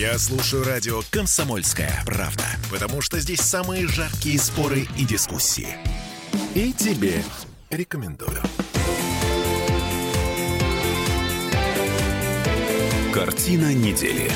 Я слушаю радио «Комсомольская правда», потому что здесь самые жаркие споры и дискуссии. И тебе рекомендую. Картина недели.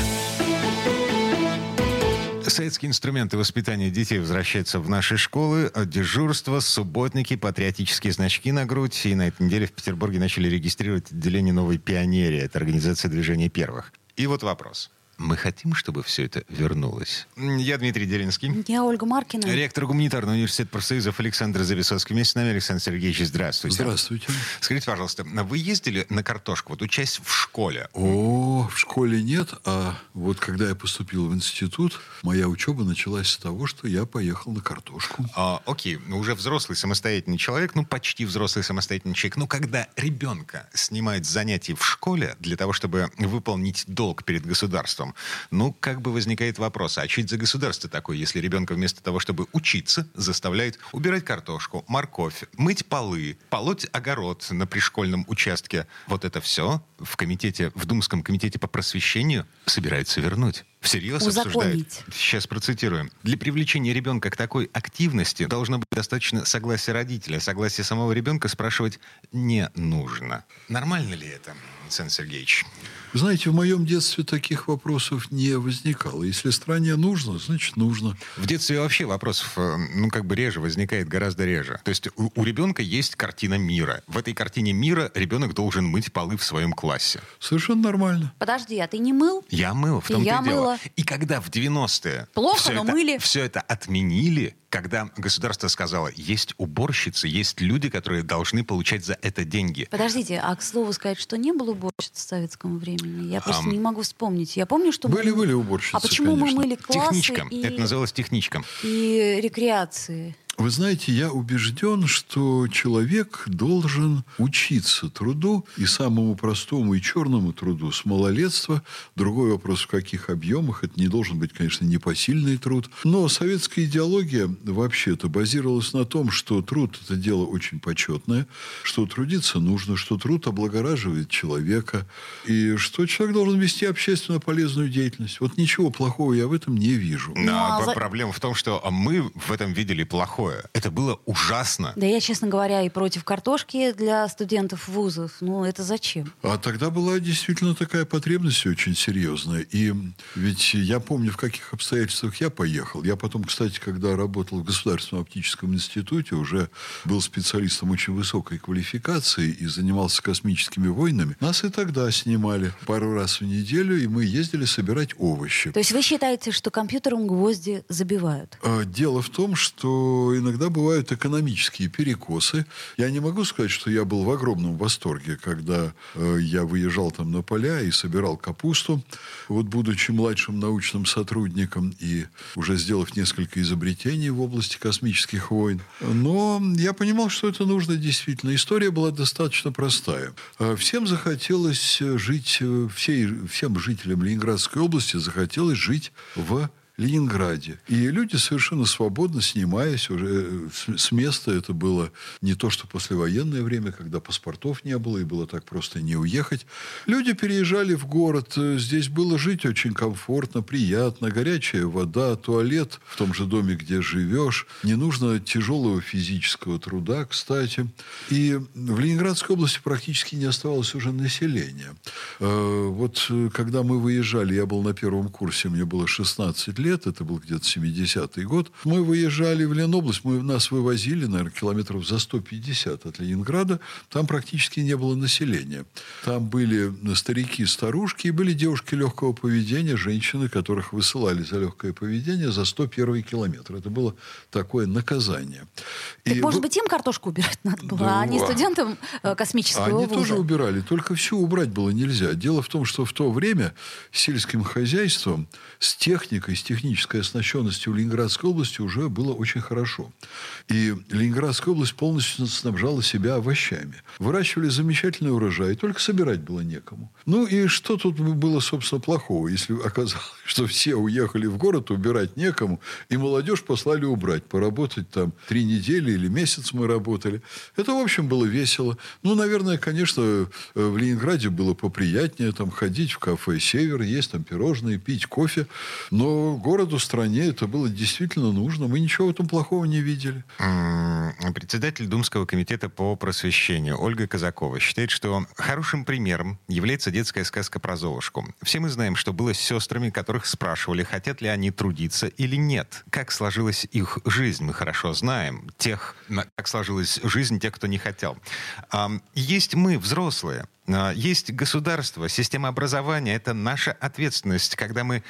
Советские инструменты воспитания детей возвращаются в наши школы. Дежурство, субботники, патриотические значки на грудь. И на этой неделе в Петербурге начали регистрировать отделение новой пионерии. Это организация движения первых. И вот вопрос. Мы хотим, чтобы все это вернулось. Я Дмитрий Делинский. Я Ольга Маркина. Ректор гуманитарного университета профсоюзов Александр Зависовский. Вместе с нами Александр Сергеевич, здравствуйте. Здравствуйте. Скажите, пожалуйста, вы ездили на картошку, вот учась в школе? О, в школе нет, а вот когда я поступил в институт, моя учеба началась с того, что я поехал на картошку. А, окей, ну уже взрослый самостоятельный человек, ну почти взрослый самостоятельный человек, ну когда ребенка снимают занятия в школе для того, чтобы выполнить долг перед государством, государством. Ну, как бы возникает вопрос, а это за государство такое, если ребенка вместо того, чтобы учиться, заставляет убирать картошку, морковь, мыть полы, полоть огород на пришкольном участке? Вот это все в комитете, в Думском комитете по просвещению собираются вернуть. Всерьез Узаконить. обсуждают. Сейчас процитируем. Для привлечения ребенка к такой активности должно быть достаточно согласия родителя. Согласие самого ребенка спрашивать не нужно. Нормально ли это, Александр Сергеевич? Знаете, в моем детстве таких вопросов не возникало. Если стране нужно, значит нужно. В детстве вообще вопросов, э, ну, как бы реже возникает, гораздо реже. То есть у, у ребенка есть картина мира. В этой картине мира ребенок должен мыть полы в своем классе. Совершенно нормально. Подожди, а ты не мыл? Я мыл, в том-то я и дело. мыла. И когда в 90-е Плохо, все но это, мыли. все это отменили, когда государство сказало, есть уборщицы, есть люди, которые должны получать за это деньги. Подождите, а к слову сказать, что не было уборщиц в советском времени? Я просто Ам. не могу вспомнить. Я помню, что мы- Были, были уборщицы, А почему конечно. мы мыли классы Техничка. и, Это называлось техничком. и рекреации? Вы знаете, я убежден, что человек должен учиться труду, и самому простому и черному труду с малолетства. Другой вопрос, в каких объемах. Это не должен быть, конечно, непосильный труд. Но советская идеология вообще-то базировалась на том, что труд – это дело очень почетное, что трудиться нужно, что труд облагораживает человека, и что человек должен вести общественно полезную деятельность. Вот ничего плохого я в этом не вижу. Ну, Но а пр- за- проблема в том, что мы в этом видели плохое. Это было ужасно. Да я, честно говоря, и против картошки для студентов вузов. Ну, это зачем? А тогда была действительно такая потребность очень серьезная. И ведь я помню, в каких обстоятельствах я поехал. Я потом, кстати, когда работал в Государственном оптическом институте, уже был специалистом очень высокой квалификации и занимался космическими войнами. Нас и тогда снимали пару раз в неделю, и мы ездили собирать овощи. То есть вы считаете, что компьютером гвозди забивают? А, Дело в том, что иногда бывают экономические перекосы. Я не могу сказать, что я был в огромном восторге, когда э, я выезжал там на поля и собирал капусту. Вот будучи младшим научным сотрудником и уже сделав несколько изобретений в области космических войн. Но я понимал, что это нужно действительно. История была достаточно простая. Э, Всем захотелось жить, э, всей, всем жителям Ленинградской области захотелось жить в Ленинграде. И люди совершенно свободно, снимаясь уже э, с, места, это было не то, что послевоенное время, когда паспортов не было, и было так просто не уехать. Люди переезжали в город, э, здесь было жить очень комфортно, приятно, горячая вода, туалет в том же доме, где живешь. Не нужно тяжелого физического труда, кстати. И в Ленинградской области практически не оставалось уже населения. Э, Вот когда мы выезжали, я был на первом курсе, мне было 16 лет, это был где-то 70-й год. Мы выезжали в Ленобласть, мы, нас вывозили, наверное, километров за 150 от Ленинграда. Там практически не было населения. Там были старики, старушки, и были девушки легкого поведения, женщины, которых высылали за легкое поведение за 101 километр. Это было такое наказание. Так, И может вы- быть, им картошку убирать надо было, Да, а не студентам э, космического Они вуза? тоже убирали, только всю убрать было нельзя. Дело в том, что в то время сельским хозяйством, с техникой, с технической оснащенности у Ленинградской области уже было очень хорошо. И Ленинградская область полностью снабжала себя овощами. Выращивали замечательный урожай, только собирать было некому. Ну и что тут было, собственно, плохого, если оказалось, что все уехали в город, убирать некому, и молодежь послали убрать, поработать там три недели или месяц мы работали. Это, в общем, было весело. Ну, наверное, конечно, э, в Ленинграде было поприятнее там ходить в кафе «Север», есть там пирожные, пить кофе. Но городу, стране это было действительно нужно. Мы ничего в этом плохого не видели. Председатель Думского комитета по просвещению Ольга Казакова считает, что хорошим примером является детская сказка про Золушку. Все мы знаем, что было с сестрами, которых спрашивали, хотят ли они трудиться или нет. Как сложилась их жизнь, мы хорошо знаем. Тех, как сложилась жизнь тех, кто не хотел. Есть мы, взрослые, а, есть государство, система образования. Это наша ответственность. Когда мы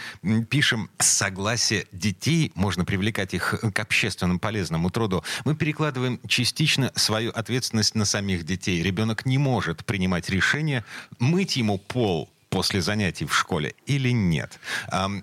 пишем согласие детей, можно привлекать их к общественному полезному труду, мы перекладываем частично свою ответственность на самих детей. Ребенок не может принимать решение, мыть ему пол после занятий в школе или нет.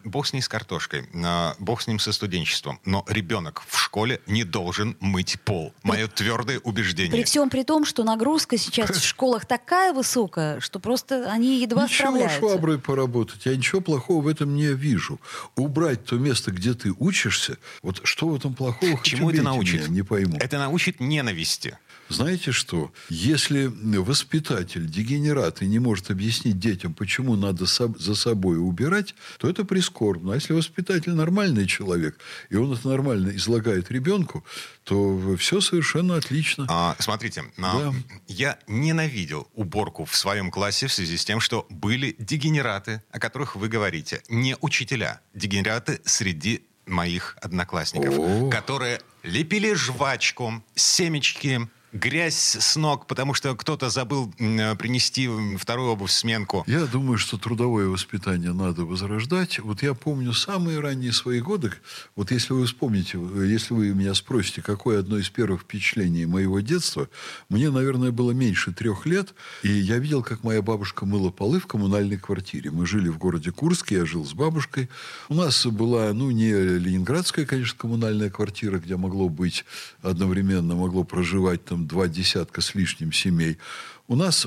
Бог с ней с картошкой, а, бог с ним со студенчеством, но ребенок в школе не должен мыть пол. Мое твердое убеждение. При всем при том, что нагрузка сейчас в школах такая высокая, что просто они едва ничего справляются. Ничего шваброй поработать, я ничего плохого в этом не вижу. Убрать то место, где ты учишься, вот что в этом плохого? Чему это научит? Меня, не пойму. Это научит ненависти. Знаете что? Если воспитатель дегенерат и не может объяснить детям, почему надо за собой убирать, то это прискорбно. А если воспитатель нормальный человек, и он это нормально излагает ребенку, то все совершенно отлично. А, смотрите, да. я ненавидел уборку в своем классе в связи с тем, что были дегенераты, о которых вы говорите, не учителя, дегенераты среди моих одноклассников, О. которые лепили жвачку, семечки, грязь с ног, потому что кто-то забыл э, принести вторую обувь в сменку. Я думаю, что трудовое воспитание надо возрождать. Вот я помню самые ранние свои годы. Вот если вы вспомните, если вы меня спросите, какое одно из первых впечатлений моего детства, мне, наверное, было меньше трех лет, и я видел, как моя бабушка мыла полы в коммунальной квартире. Мы жили в городе Курске, я жил с бабушкой. У нас была, ну, не ленинградская, конечно, коммунальная квартира, где могло быть одновременно, могло проживать там два десятка с лишним семей. У нас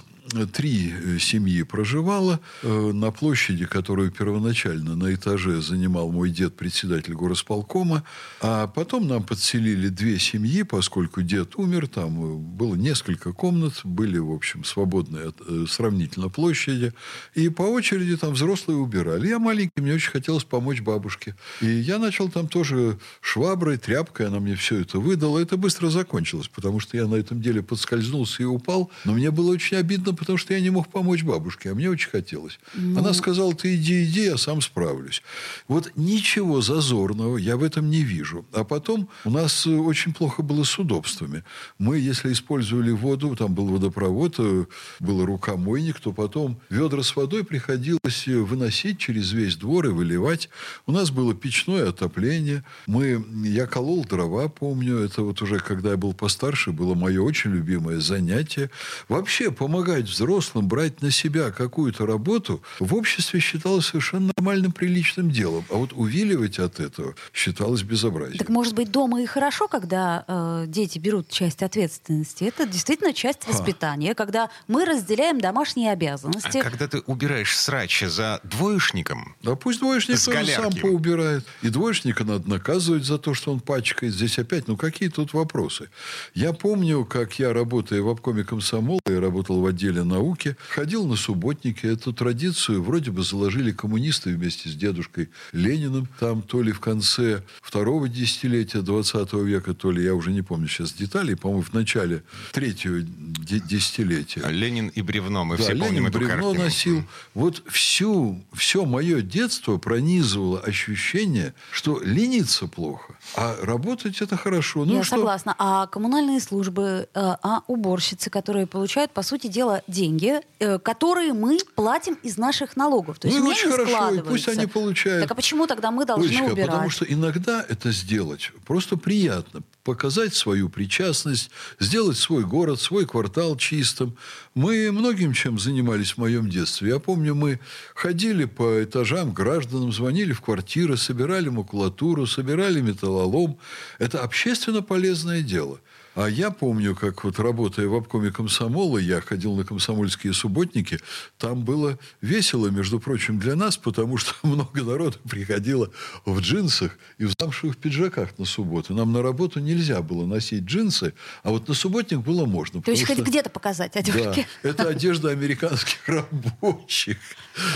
три э, семьи проживало э, на площади, которую первоначально на этаже занимал мой дед, председатель горосполкома. А потом нам подселили две семьи, поскольку дед умер. Там э, было несколько комнат, были, в общем, свободные сравнительно площади. И по очереди там взрослые убирали. Я маленький, мне очень хотелось помочь бабушке. И я начал там тоже шваброй, тряпкой. Она мне все это выдала. Это быстро закончилось, потому что я на этом деле подскользнулся и упал. Но мне было очень обидно, потому что я не мог помочь бабушке, а мне очень хотелось. Ну... Она сказала, ты иди, иди, я сам справлюсь. Вот ничего зазорного я в этом не вижу. А потом у нас э, очень плохо было с удобствами. Мы, если использовали воду, там был водопровод, э, был рукомойник, то потом ведра с водой приходилось э, выносить через весь двор и выливать. У нас было печное отопление. Мы, я колол дрова, помню. Это вот уже, когда я был постарше, было мое очень любимое занятие. Вообще помогать взрослым брать на себя какую-то работу в обществе считалось совершенно нормальным, приличным делом. А вот увиливать от этого считалось безобразием. Так может быть дома и хорошо, когда э, дети берут часть ответственности. Это действительно часть воспитания, а. когда мы разделяем домашние обязанности. А когда ты убираешь срач за двоечником, Да пусть двоечник сам поубирает. И двоечника надо наказывать за то, что он пачкает. Здесь опять, ну какие тут вопросы? Я помню, как я, работая в обкоме комсомола, работал в отделе науки, ходил на субботники. Эту традицию вроде бы заложили коммунисты вместе с дедушкой Лениным. Там то ли в конце второго десятилетия 20 века, то ли, я уже не помню сейчас деталей, по-моему, в начале третьего десятилетия. А Ленин и бревно, мы да, все Ленин помним эту бревно картину. носил. Вот всю, все мое детство пронизывало ощущение, что лениться плохо, а работать это хорошо. Ну, Я что? согласна. А коммунальные службы, э, а уборщицы, которые получают, по сути дела, деньги, э, которые мы платим из наших налогов. То есть ну, у меня очень хорошо. пользуются. пусть они получают. Так а почему тогда мы должны Олечка, убирать? потому что иногда это сделать просто приятно. Показать свою причастность, сделать свой город, свой квартал чистым. Мы многим чем занимались в моем детстве. Я помню, мы ходили по этажам гражданам, звонили в квартиры, собирали макулатуру, собирали металлолом. Это общественно полезное дело. А я помню, как вот работая в обкоме комсомола, я ходил на комсомольские субботники, там было весело, между прочим, для нас, потому что много народу приходило в джинсах и в замшевых пиджаках на субботу. Нам на работу нельзя было носить джинсы, а вот на субботник было можно. То есть хоть где-то показать да, одежки. это одежда американских рабочих.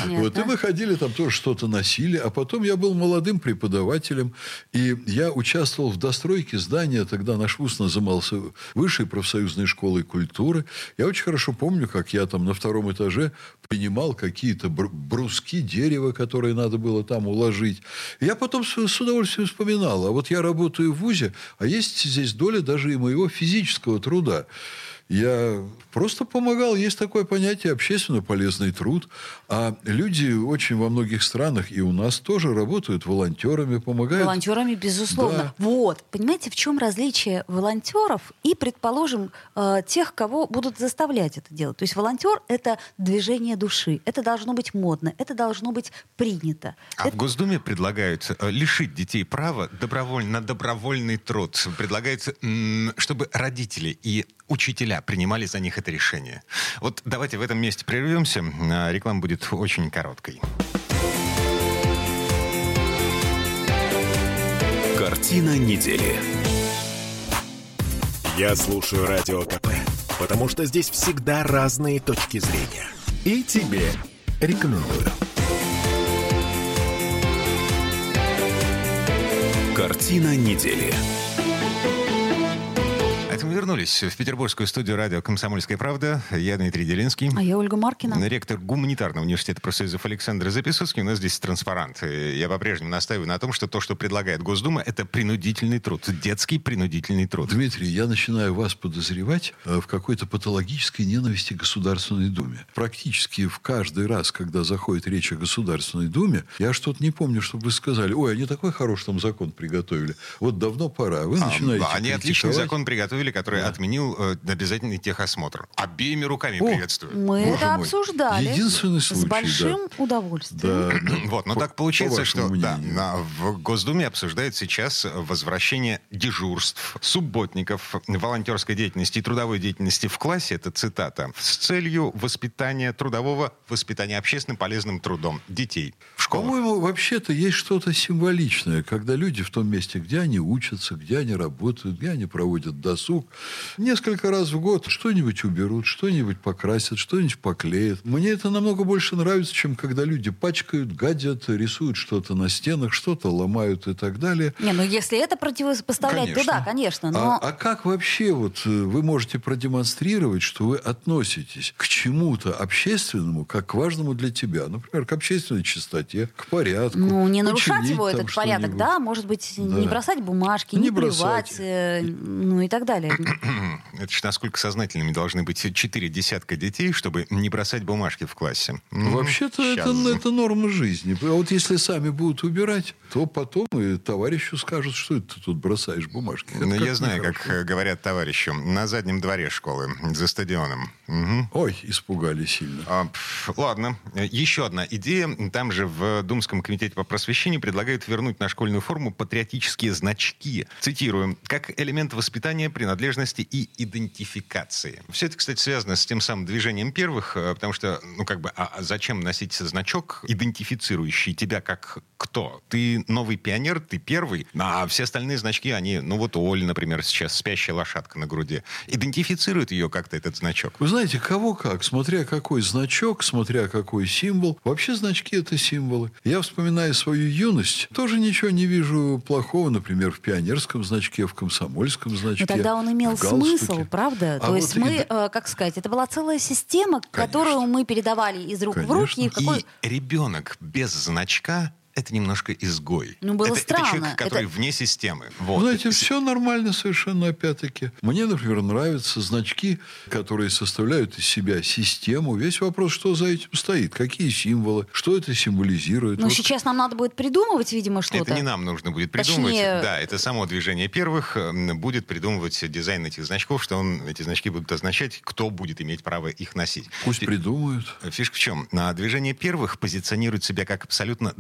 Понятно. Вот, и мы ходили, там тоже что-то носили. А потом я был молодым преподавателем, и я участвовал в достройке здания. Тогда наш вуз назывался Высшей профсоюзной школой культуры. Я очень хорошо помню, как я там на втором этаже принимал какие-то бр- бруски дерева, которые надо было там уложить. Я потом с удовольствием вспоминал. А вот я работаю в ВУЗе, а есть здесь доля даже и моего физического труда. Я просто помогал. Есть такое понятие общественно полезный труд. А люди очень во многих странах и у нас тоже работают волонтерами, помогают. Волонтерами, безусловно. Да. Вот. Понимаете, в чем различие волонтеров и, предположим, э, тех, кого будут заставлять это делать? То есть волонтер — это движение души. Это должно быть модно. Это должно быть принято. А в Госдуме предлагают э, лишить детей права добровольно, на добровольный труд. Предлагается, чтобы родители и учителя принимали за них это решение. Вот давайте в этом месте прервемся. А, Реклама будет очень короткой. Картина недели. Я слушаю Радио КП, потому что здесь всегда разные точки зрения. И тебе рекомендую. Картина недели. Вернулись в петербургскую студию радио «Комсомольская правда». Я Дмитрий Делинский. А я Ольга Маркина. Ректор гуманитарного университета профсоюзов Александр Записоцкий. У нас здесь транспарант. Я по-прежнему настаиваю на том, что то, что предлагает Госдума, это принудительный труд. Детский принудительный труд. Дмитрий, я начинаю вас подозревать э, в какой-то патологической ненависти к Государственной Думе. Практически в каждый раз, когда заходит речь о Государственной Думе, я что-то не помню, чтобы вы сказали, ой, они такой хороший там закон приготовили. Вот давно пора. Вы А, начинаете Они отличный закон приготовили, который отменил э, обязательный техосмотр. Обеими руками О, приветствую. Мы Боже это мой. обсуждали. Единственный случай, С да. большим удовольствием. Да, ну, Вот, но по- так по получается, вашему что да, на- в Госдуме обсуждают сейчас возвращение дежурств, субботников, волонтерской деятельности и трудовой деятельности в классе, это цитата, с целью воспитания трудового, воспитания общественным полезным трудом детей в школах. По-моему, вообще-то есть что-то символичное, когда люди в том месте, где они учатся, где они работают, где они проводят досуг, несколько раз в год что-нибудь уберут, что-нибудь покрасят, что-нибудь поклеят. Мне это намного больше нравится, чем когда люди пачкают, гадят, рисуют что-то на стенах, что-то ломают и так далее. Не, ну если это противопоставлять, то да, конечно. Но А, а как вообще вот э, вы можете продемонстрировать, что вы относитесь к чему-то общественному, как к важному для тебя? Например, к общественной чистоте, к порядку. Ну, не нарушать его, этот порядок, да, может быть, не Да. бросать бумажки, Не не, бросать. плевать, э, ну и так далее. Это ж насколько сознательными должны быть четыре десятка детей, чтобы не бросать бумажки в классе. Вообще-то это, это норма жизни. А вот если сами будут убирать, то потом и товарищу скажут, что это ты тут бросаешь бумажки. Это Ну, как я знаю, как нехорошо. э, говорят товарищу, на заднем дворе школы, за стадионом. Мгм. Ой, испугали сильно. А, ладно. Еще одна идея. Там же в Думском комитете по просвещению предлагают вернуть на школьную форму патриотические значки. Цитирую. Как элемент воспитания, принадлежности и идентификации. Все это, кстати, связано с тем самым движением первых, э, потому что, ну, как бы, а а зачем носить значок, идентифицирующий тебя как кто? Ты новый пионер, ты первый, а все остальные значки, они, ну, вот Оль, например, сейчас спящая лошадка на груди. Идентифицирует ее как-то этот значок. Вы знаете, кого как, смотря какой значок, смотря какой символ. Вообще значки – это символы. Я, вспоминая свою юность, тоже ничего не вижу плохого, например, в пионерском значке, в комсомольском значке. Но тогда он имел смысл, правда? А То вот есть и мы, э, как сказать, это была целая система, Конечно. которую мы передавали из рук в руки. И какой... И ребенок без значка это немножко изгой. Ну, было это, странно. Это человек, который Это- вне системы. Вот. Знаете, все нормально совершенно опять-таки. Мне, например, нравятся значки, которые составляют из себя систему. Весь вопрос, что за этим стоит, какие символы, что это символизирует. Но Вот сейчас нам надо будет придумывать, видимо, что-то. Это не нам нужно будет придумывать. Точнее- Да, это само движение первых будет придумывать дизайн этих значков, что он, эти значки будут означать, кто будет иметь право их носить. Пусть придумают. Фишка в чем? На движение первых позиционирует себя как абсолютно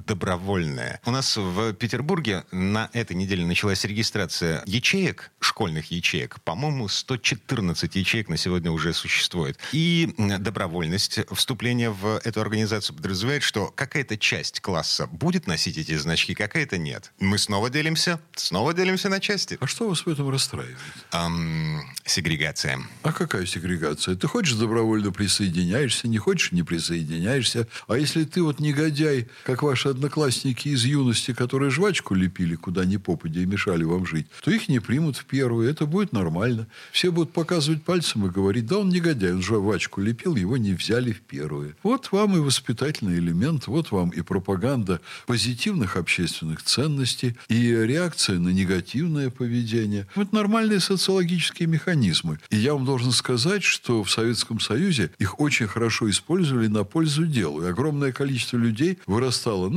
добровольное. У нас в Петербурге на этой неделе началась регистрация ячеек, школьных ячеек. По-моему, 114 ячеек на сегодня уже существует. И добровольность вступления в эту организацию подразумевает, что какая-то часть класса будет носить эти значки, какая-то нет. Мы снова делимся, снова делимся на части. А что вас в этом расстраивает? Ам, сегрегация. А какая сегрегация? Ты хочешь добровольно присоединяешься, не хочешь не присоединяешься. А если ты вот негодяй, как ваши одноклассники из юности, которые жвачку лепили куда ни попадя и мешали вам жить, то их не примут в первую. Это будет нормально. Все будут показывать пальцем и говорить, да он негодяй, он жвачку лепил, его не взяли в первую. Вот вам и воспитательный элемент, вот вам и пропаганда позитивных общественных ценностей, и реакция на негативное поведение. Это нормальные социологические механизмы. И я вам должен сказать, что в Советском Союзе их очень хорошо использовали на пользу делу. И огромное количество людей вырастало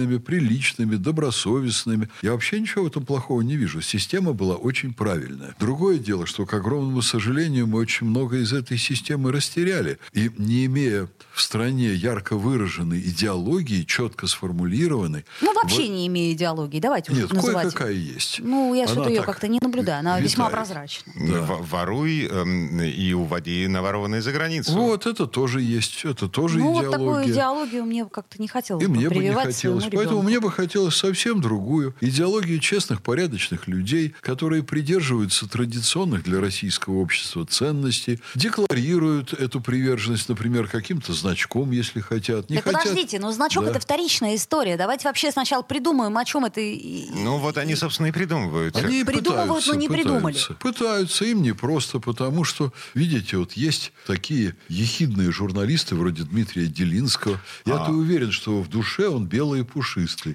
нормальными, приличными, добросовестными. Я вообще ничего в этом плохого не вижу. Система была очень правильная. Другое дело, что, к огромному сожалению, мы очень много из этой системы растеряли. И не имея в стране ярко выраженной идеологии, четко сформулированной... Ну, вообще вот- не имею идеологии. Давайте уже Нет, называть. кое-какая есть. Ну, я что-то ее так как-то не наблюдаю. Она весьма витает. прозрачна. Да. Воруй эм, и уводи наворованные за границу. Вот, это тоже есть. Это тоже ну, вот идеология. такую идеологию мне как-то не хотелось И бы мне бы не хотелось. Своему Поэтому ребенку. мне бы хотелось совсем другую. Идеологию честных, порядочных людей, которые придерживаются традиционных для российского общества ценностей, декларируют эту приверженность, например, каким-то значком, если хотят. Не Так хотят. подождите, ну значок Да. это вторичная история. Давайте вообще сначала придумаем, о чем это. Ну, вот они, собственно, и придумывают. Они Придумывают, пытаются, но не придумали. пытаются. Пытаются, им не просто, потому что, видите, вот есть такие ехидные журналисты вроде Дмитрия Делинского. Я-то А. уверен, что в душе он белый и пушистый.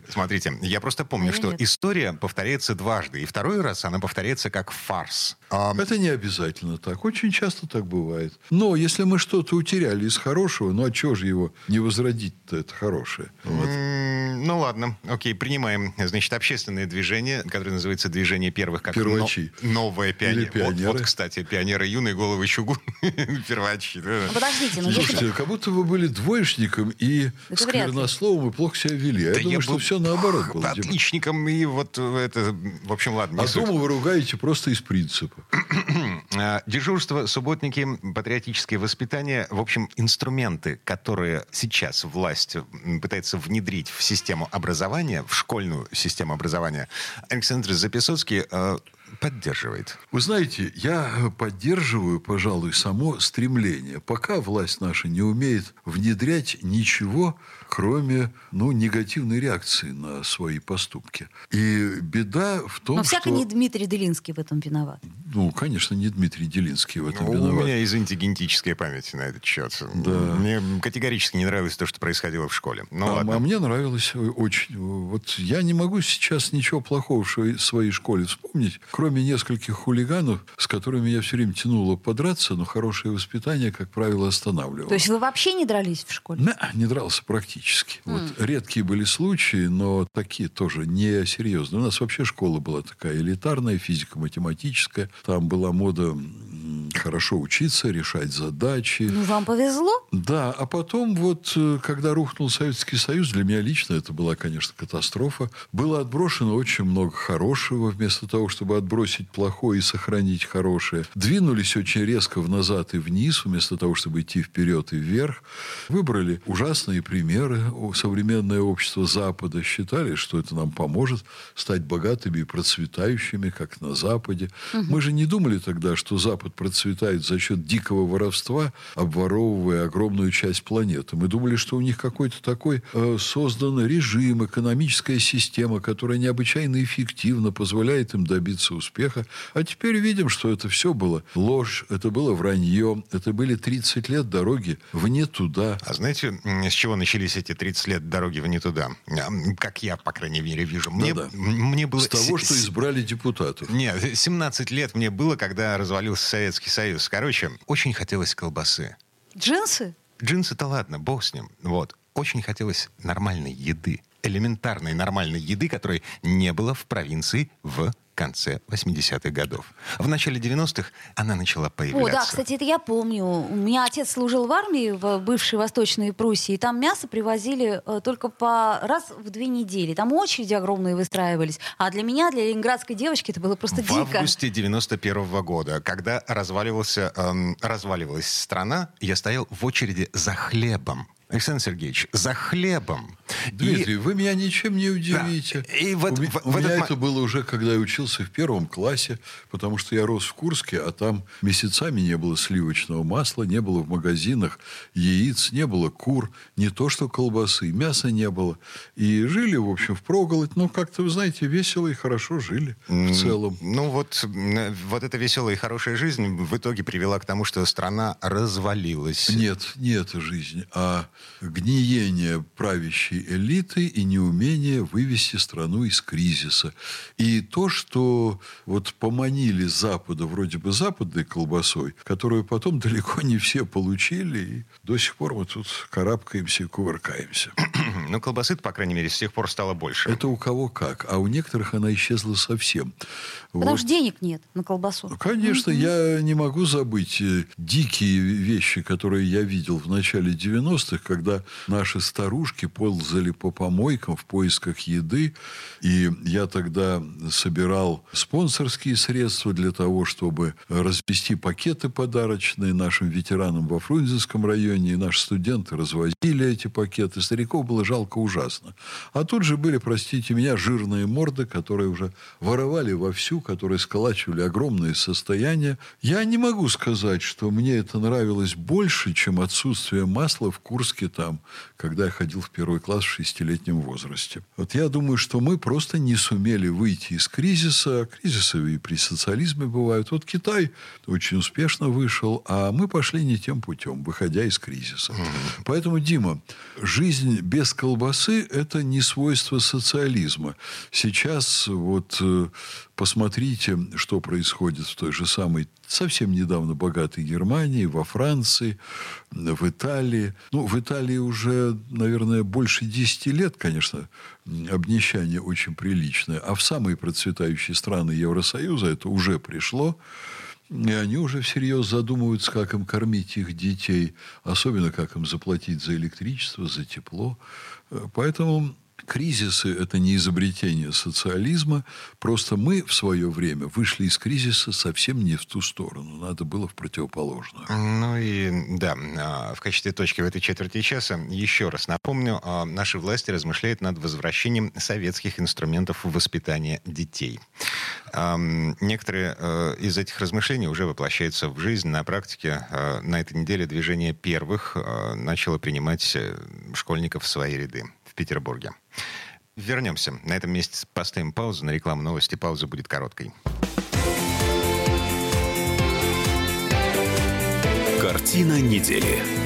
Смотрите, я просто помню, А что нет. история повторяется дважды. И второй раз она повторяется как фарс. А, Это не обязательно так. Очень часто так бывает. Но если мы что-то утеряли из хорошего, ну а чего же его не возродить-то, это хорошее? Вот. ну ладно, окей, принимаем. Значит, общественное движение, которое называется «Движение первых», как Первачи. но- новое пионер. Или пионеры. Вот, вот, кстати, пионеры юные головы чугун. Первачи. да. Ну, подождите, ну если Слушайте, как будто вы были двоечником и Это сквернословом и плохо себя вели. Я думаю, что был все наоборот было. Отличником и вот это... В общем, ладно, А дома вы ругаете просто из принципа. А, Дежурство, субботники, патриотическое воспитание. В общем, инструменты, которые сейчас власть пытается внедрить в систему образования, в школьную систему образования, Александр Записоцкий э, поддерживает. Вы знаете, я поддерживаю, пожалуй, само стремление. Пока власть наша не умеет внедрять ничего, кроме ну, негативной реакции на свои поступки. И беда в том, Но всяко что... не Дмитрий Делинский в этом виноват. Ну, конечно, не Дмитрий Делинский в этом Ну, У виноват. меня, извините, генетическая память на этот счет. Да. Мне категорически не нравилось то, что происходило в школе. Ну, а, ладно. а мне нравилось очень. Вот я не могу сейчас ничего плохого в своей- своей школе вспомнить, кроме нескольких хулиганов, с которыми я все время тянуло подраться, но хорошее воспитание, как правило, останавливало. То есть вы вообще не дрались в школе? Не, не дрался практически. Вот редкие были случаи, но такие тоже не серьезные. У нас вообще школа была такая элитарная, физико-математическая. Там была мода хорошо учиться, решать задачи. Ну, вам повезло. Да, а потом вот, э, когда рухнул Советский Союз, для меня лично это была, конечно, катастрофа. Было отброшено очень много хорошего, вместо того, чтобы отбросить плохое и сохранить хорошее. Двинулись очень резко в назад и вниз, вместо того, чтобы идти вперед и вверх. Выбрали ужасные примеры. Современное общество Запада считали, что это нам поможет стать богатыми и процветающими, как на Западе. Мы же не думали тогда, что Запад процветает процветают за счет дикого воровства, обворовывая огромную часть планеты. Мы думали, что у них какой-то такой э, создан режим, экономическая система, которая необычайно эффективно позволяет им добиться успеха. А теперь видим, что это все было ложь, это было вранье, это были 30 лет дороги вне туда. А знаете, с чего начались эти 30 лет дороги вне туда? Как я, по крайней мере, вижу. Мне, да, да. мне было... С того, что избрали депутатов. Нет, 17 лет мне было, когда развалился Советский Союз. Короче, очень хотелось колбасы. Джинсы? Джинсы-то ладно, бог с ним. Вот. Очень хотелось нормальной еды. Элементарной нормальной еды, которой не было в провинции в конце 80-х годов. В начале 90-х она начала появляться. О, да, кстати, это я помню. У меня отец служил в армии в бывшей Восточной Пруссии, и там мясо привозили э, только по раз в две недели. Там очереди огромные выстраивались. А для меня, для ленинградской девочки, это было просто в дико. В августе 91 -го года, когда разваливался, эм, разваливалась страна, я стоял в очереди за хлебом. Александр Сергеевич, за хлебом. Дмитрий, и... вы меня ничем не удивите. Да. И вот, у, в, у в меня этот... это было уже, когда я учился в первом классе, потому что я рос в Курске, а там месяцами не было сливочного масла, не было в магазинах яиц, не было кур, не то что колбасы, мяса не было. И жили, в общем, в проголодь. Ну, как-то, вы знаете, весело и хорошо жили в целом. Ну, вот, вот эта веселая и хорошая жизнь в итоге привела к тому, что страна развалилась. Нет, не эта жизнь, а гниение правящей элиты и неумение вывести страну из кризиса. И то, что вот поманили Запада вроде бы западной колбасой, которую потом далеко не все получили, и до сих пор мы тут карабкаемся и кувыркаемся. Ну, колбасы по крайней мере, с тех пор стало больше. Это у кого как. А у некоторых она исчезла совсем. Потому вот. что денег нет на колбасу. Конечно, mm-hmm. я не могу забыть э, дикие вещи, которые я видел в начале 90-х, когда наши старушки ползали по помойкам в поисках еды. И я тогда собирал спонсорские средства для того, чтобы развести пакеты подарочные нашим ветеранам во Фрунзенском районе. И наши студенты развозили эти пакеты. Стариков было жалко ужасно. А тут же были, простите меня, жирные морды, которые уже воровали вовсю, которые сколачивали огромные состояния. Я не могу сказать, что мне это нравилось больше, чем отсутствие масла в Курске там, когда я ходил в первый класс в шестилетнем возрасте. Вот я думаю, что мы просто не сумели выйти из кризиса. Кризисы и при социализме бывают. Вот Китай очень успешно вышел, а мы пошли не тем путем, выходя из кризиса. Поэтому, Дима, жизнь без колбасы – это не свойство социализма. Сейчас вот э, посмотрите, что происходит в той же самой совсем недавно богатой Германии, во Франции, в Италии. Ну, в Италии уже, наверное, больше 10 лет, конечно, обнищание очень приличное. А в самые процветающие страны Евросоюза это уже пришло. И они уже всерьез задумываются, как им кормить их детей, особенно как им заплатить за электричество, за тепло. Поэтому кризисы – это не изобретение социализма. Просто мы в свое время вышли из кризиса совсем не в ту сторону. Надо было в противоположную. Ну и да, а, в качестве точки в этой четверти часа еще раз напомню, а, наши власти размышляют над возвращением советских инструментов воспитания детей. Некоторые э, из этих размышлений уже воплощаются в жизнь. На практике э, на этой неделе движение первых э, начало принимать школьников в свои ряды Петербурге. Вернемся. На этом месте поставим паузу на рекламу новости. Пауза будет короткой. Картина недели.